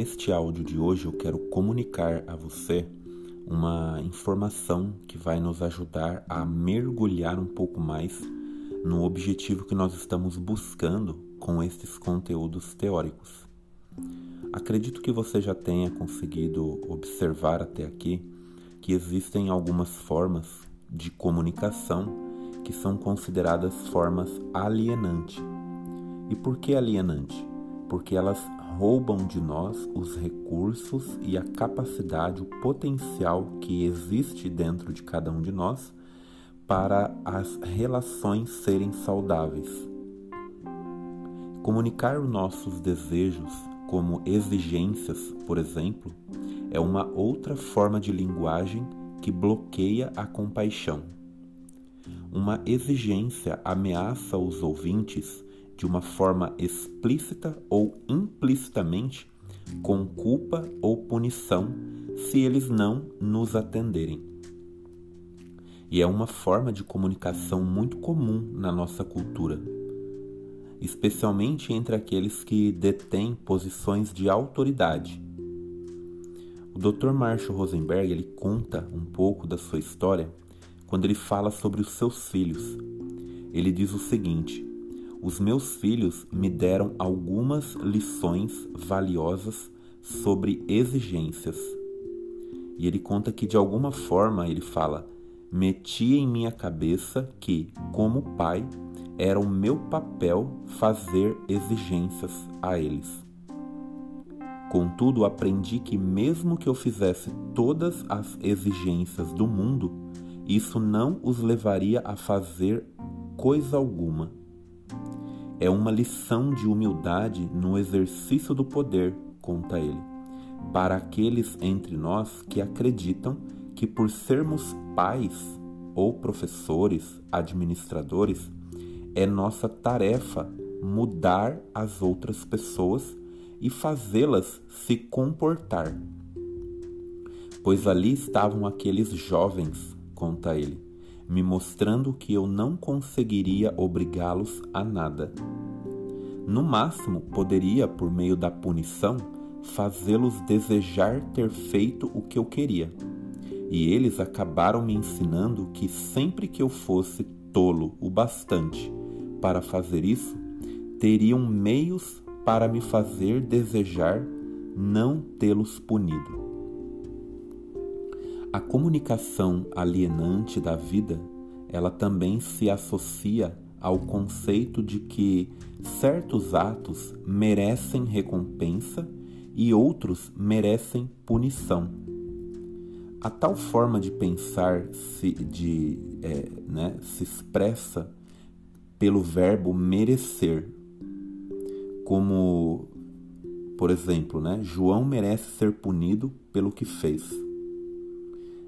Neste áudio de hoje eu quero comunicar a você uma informação que vai nos ajudar a mergulhar um pouco mais no objetivo que nós estamos buscando com estes conteúdos teóricos. Acredito que você já tenha conseguido observar até aqui que existem algumas formas de comunicação que são consideradas formas alienante. E por que alienante? Porque elas roubam de nós os recursos e a capacidade, o potencial que existe dentro de cada um de nós para as relações serem saudáveis. Comunicar os nossos desejos como exigências, por exemplo, é uma outra forma de linguagem que bloqueia a compaixão. Uma exigência ameaça os ouvintes de uma forma explícita ou implicitamente com culpa ou punição se eles não nos atenderem. E é uma forma de comunicação muito comum na nossa cultura, especialmente entre aqueles que detêm posições de autoridade. O Dr. Marshall Rosenberg ele conta um pouco da sua história quando ele fala sobre os seus filhos. Ele diz o seguinte: os meus filhos me deram algumas lições valiosas sobre exigências. E ele conta que de alguma forma ele fala: meti em minha cabeça que, como pai, era o meu papel fazer exigências a eles. Contudo, aprendi que, mesmo que eu fizesse todas as exigências do mundo, isso não os levaria a fazer coisa alguma é uma lição de humildade no exercício do poder, conta ele, para aqueles entre nós que acreditam que, por sermos pais ou professores, administradores, é nossa tarefa mudar as outras pessoas e fazê-las se comportar. Pois ali estavam aqueles jovens, conta ele, me mostrando que eu não conseguiria obrigá-los a nada. No máximo, poderia, por meio da punição, fazê-los desejar ter feito o que eu queria. E eles acabaram me ensinando que sempre que eu fosse tolo o bastante para fazer isso, teriam meios para me fazer desejar não tê-los punido. A comunicação alienante da vida, ela também se associa ao conceito de que certos atos merecem recompensa e outros merecem punição. A tal forma de pensar se, de, é, né, se expressa pelo verbo merecer, como, por exemplo, né, João merece ser punido pelo que fez.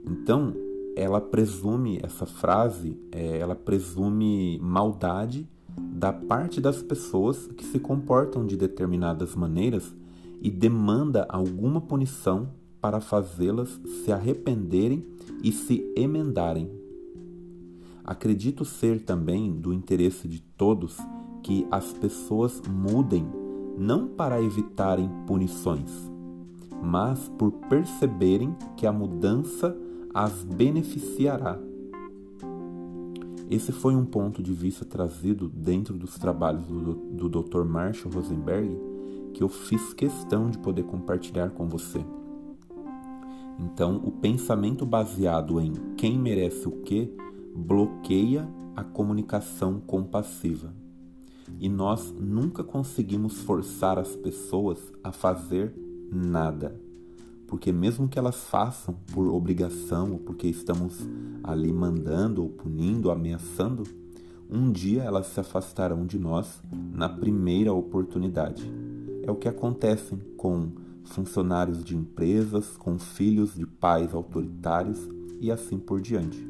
Então, ela presume, essa frase, é, ela presume maldade da parte das pessoas que se comportam de determinadas maneiras e demanda alguma punição para fazê-las se arrependerem e se emendarem. Acredito ser também do interesse de todos que as pessoas mudem, não para evitarem punições, mas por perceberem que a mudança as beneficiará. Esse foi um ponto de vista trazido dentro dos trabalhos do, do Dr. Marshall Rosenberg que eu fiz questão de poder compartilhar com você. Então, o pensamento baseado em quem merece o que bloqueia a comunicação compassiva. E nós nunca conseguimos forçar as pessoas a fazer nada porque mesmo que elas façam por obrigação ou porque estamos ali mandando ou punindo, ameaçando, um dia elas se afastarão de nós na primeira oportunidade. É o que acontece com funcionários de empresas, com filhos de pais autoritários e assim por diante.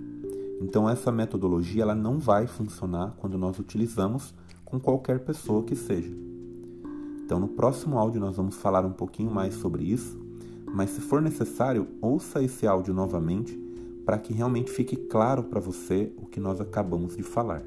Então essa metodologia ela não vai funcionar quando nós utilizamos com qualquer pessoa que seja. Então no próximo áudio nós vamos falar um pouquinho mais sobre isso mas se for necessário, ouça esse áudio novamente para que realmente fique claro para você o que nós acabamos de falar.